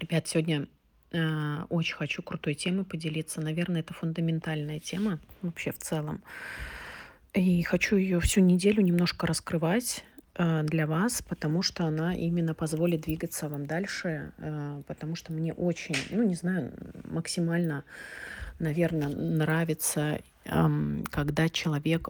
Ребят, сегодня э, очень хочу крутой темой поделиться. Наверное, это фундаментальная тема вообще в целом. И хочу ее всю неделю немножко раскрывать э, для вас, потому что она именно позволит двигаться вам дальше, э, потому что мне очень, ну не знаю, максимально, наверное, нравится, э, когда человек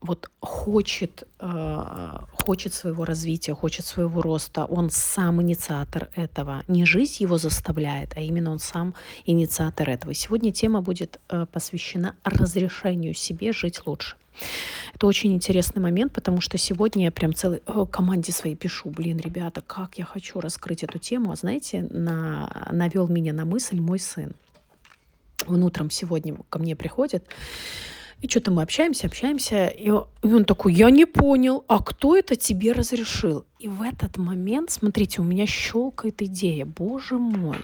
вот хочет, э, хочет своего развития, хочет своего роста, он сам инициатор этого. Не жизнь его заставляет, а именно он сам инициатор этого. Сегодня тема будет э, посвящена разрешению себе жить лучше. Это очень интересный момент, потому что сегодня я прям целой э, команде своей пишу, блин, ребята, как я хочу раскрыть эту тему. А знаете, на, навел меня на мысль мой сын. Он утром сегодня ко мне приходит, и что-то мы общаемся, общаемся, и он такой, я не понял, а кто это тебе разрешил? И в этот момент, смотрите, у меня щелкает идея, боже мой,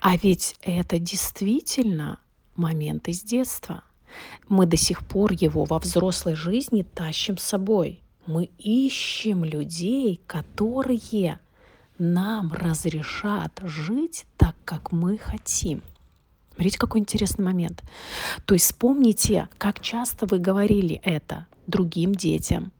а ведь это действительно момент из детства. Мы до сих пор его во взрослой жизни тащим с собой. Мы ищем людей, которые нам разрешат жить так, как мы хотим. Смотрите, какой интересный момент. То есть вспомните, как часто вы говорили это другим детям.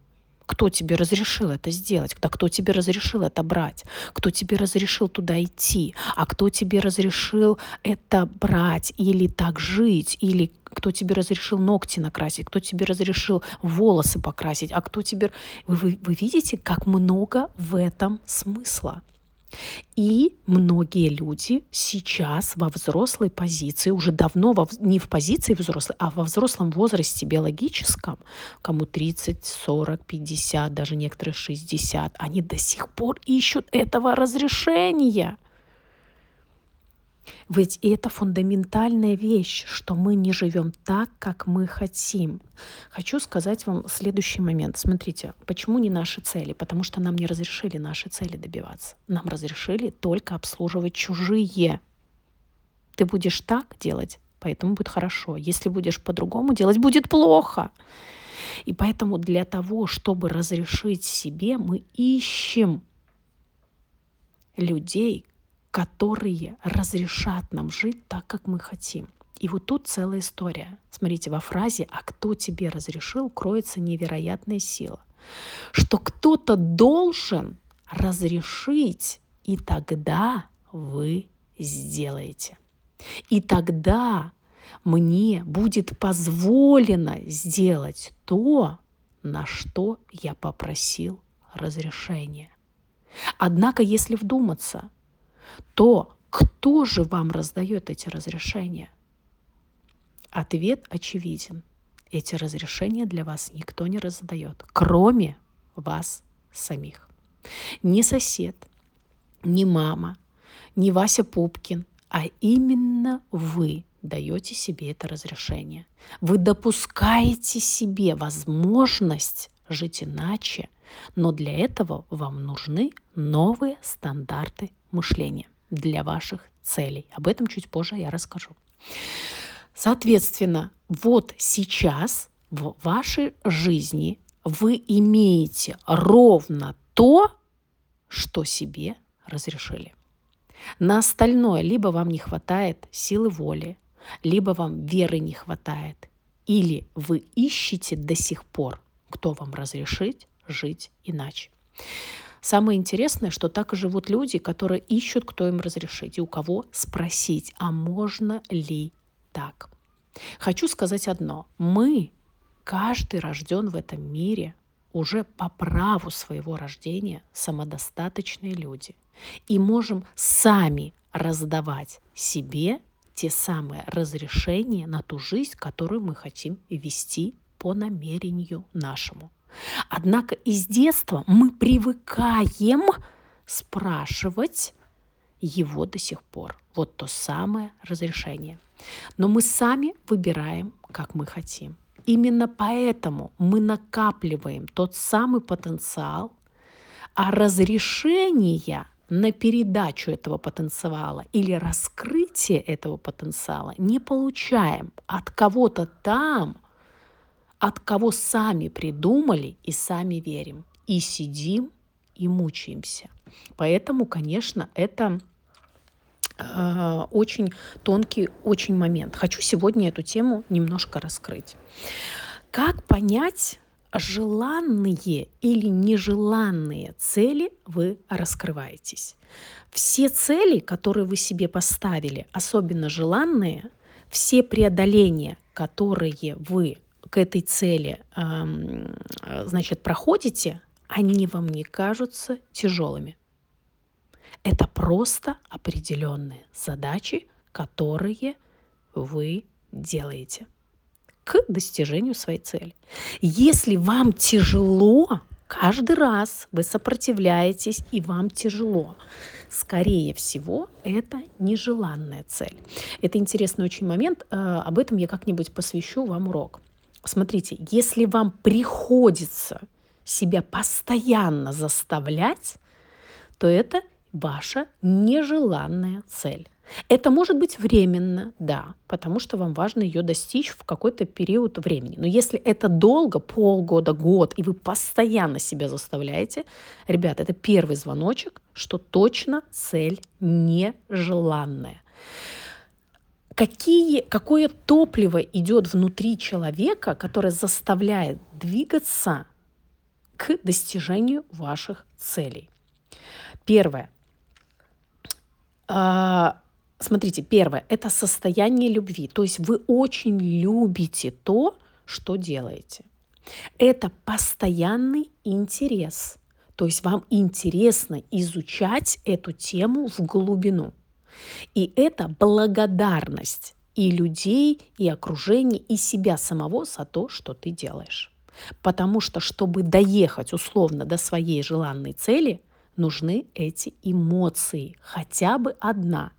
Кто тебе разрешил это сделать? Да кто тебе разрешил это брать? Кто тебе разрешил туда идти? А кто тебе разрешил это брать или так жить? Или кто тебе разрешил ногти накрасить? Кто тебе разрешил волосы покрасить? А кто тебе... Вы, вы, вы видите, как много в этом смысла? И многие люди сейчас во взрослой позиции, уже давно во, не в позиции взрослой, а во взрослом возрасте биологическом, кому 30, 40, 50, даже некоторые 60, они до сих пор ищут этого разрешения. Ведь это фундаментальная вещь, что мы не живем так, как мы хотим. Хочу сказать вам следующий момент. Смотрите, почему не наши цели? Потому что нам не разрешили наши цели добиваться. Нам разрешили только обслуживать чужие. Ты будешь так делать, поэтому будет хорошо. Если будешь по-другому делать, будет плохо. И поэтому для того, чтобы разрешить себе, мы ищем людей, которые разрешат нам жить так, как мы хотим. И вот тут целая история. Смотрите, во фразе «А кто тебе разрешил?» кроется невероятная сила. Что кто-то должен разрешить, и тогда вы сделаете. И тогда мне будет позволено сделать то, на что я попросил разрешения. Однако, если вдуматься, то кто же вам раздает эти разрешения? Ответ очевиден. Эти разрешения для вас никто не раздает, кроме вас самих. Ни сосед, ни мама, ни Вася Пупкин, а именно вы даете себе это разрешение. Вы допускаете себе возможность жить иначе, но для этого вам нужны новые стандарты мышления для ваших целей. Об этом чуть позже я расскажу. Соответственно, вот сейчас в вашей жизни вы имеете ровно то, что себе разрешили. На остальное либо вам не хватает силы воли, либо вам веры не хватает, или вы ищете до сих пор, кто вам разрешит жить иначе. Самое интересное, что так и живут люди, которые ищут, кто им разрешить и у кого спросить, а можно ли так. Хочу сказать одно. Мы, каждый рожден в этом мире уже по праву своего рождения самодостаточные люди. И можем сами раздавать себе те самые разрешения на ту жизнь, которую мы хотим вести по намерению нашему. Однако из детства мы привыкаем спрашивать его до сих пор. Вот то самое разрешение. Но мы сами выбираем, как мы хотим. Именно поэтому мы накапливаем тот самый потенциал, а разрешение на передачу этого потенциала или раскрытие этого потенциала не получаем от кого-то там, от кого сами придумали и сами верим. И сидим и мучаемся. Поэтому, конечно, это э, очень тонкий очень момент. Хочу сегодня эту тему немножко раскрыть. Как понять, желанные или нежеланные цели вы раскрываетесь? Все цели, которые вы себе поставили, особенно желанные, все преодоления, которые вы к этой цели, значит, проходите, они вам не кажутся тяжелыми. Это просто определенные задачи, которые вы делаете к достижению своей цели. Если вам тяжело, каждый раз вы сопротивляетесь и вам тяжело, скорее всего, это нежеланная цель. Это интересный очень момент, э, об этом я как-нибудь посвящу вам урок. Смотрите, если вам приходится себя постоянно заставлять, то это ваша нежеланная цель. Это может быть временно, да, потому что вам важно ее достичь в какой-то период времени. Но если это долго, полгода, год, и вы постоянно себя заставляете, ребята, это первый звоночек, что точно цель нежеланная. Какие, какое топливо идет внутри человека, которое заставляет двигаться к достижению ваших целей? Первое. А, смотрите, первое – это состояние любви. То есть вы очень любите то, что делаете. Это постоянный интерес. То есть вам интересно изучать эту тему в глубину. И это благодарность и людей, и окружения, и себя самого за то, что ты делаешь. Потому что, чтобы доехать условно до своей желанной цели, нужны эти эмоции, хотя бы одна.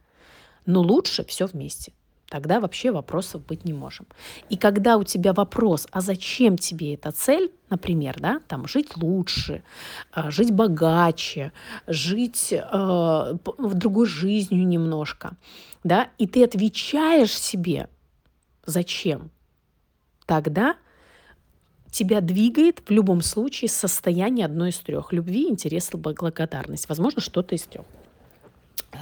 Но лучше все вместе. Тогда вообще вопросов быть не можем. И когда у тебя вопрос, а зачем тебе эта цель, например, да, там жить лучше, а, жить богаче, жить э, в другой жизнью немножко, да, и ты отвечаешь себе, зачем, тогда тебя двигает в любом случае состояние одной из трех. Любви, интерес, благодарность. Возможно, что-то из трех.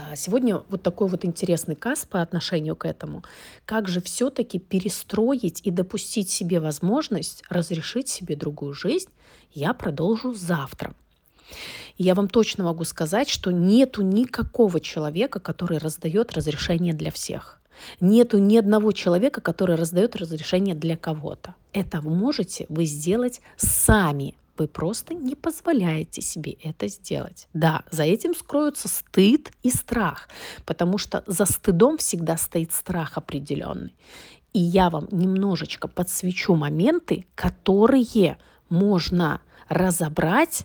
А, сегодня вот такой вот интересный каз по отношению к этому. Как же все-таки перестроить и допустить себе возможность разрешить себе другую жизнь, я продолжу завтра. я вам точно могу сказать, что нету никакого человека, который раздает разрешение для всех. Нету ни одного человека, который раздает разрешение для кого-то. Это можете вы сделать сами. Вы просто не позволяете себе это сделать. Да, за этим скроются стыд и страх, потому что за стыдом всегда стоит страх определенный. И я вам немножечко подсвечу моменты, которые можно разобрать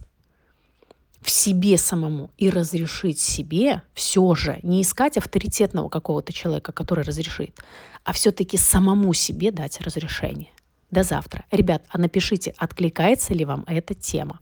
в себе самому и разрешить себе все же, не искать авторитетного какого-то человека, который разрешит, а все-таки самому себе дать разрешение. До завтра. Ребят, а напишите, откликается ли вам эта тема.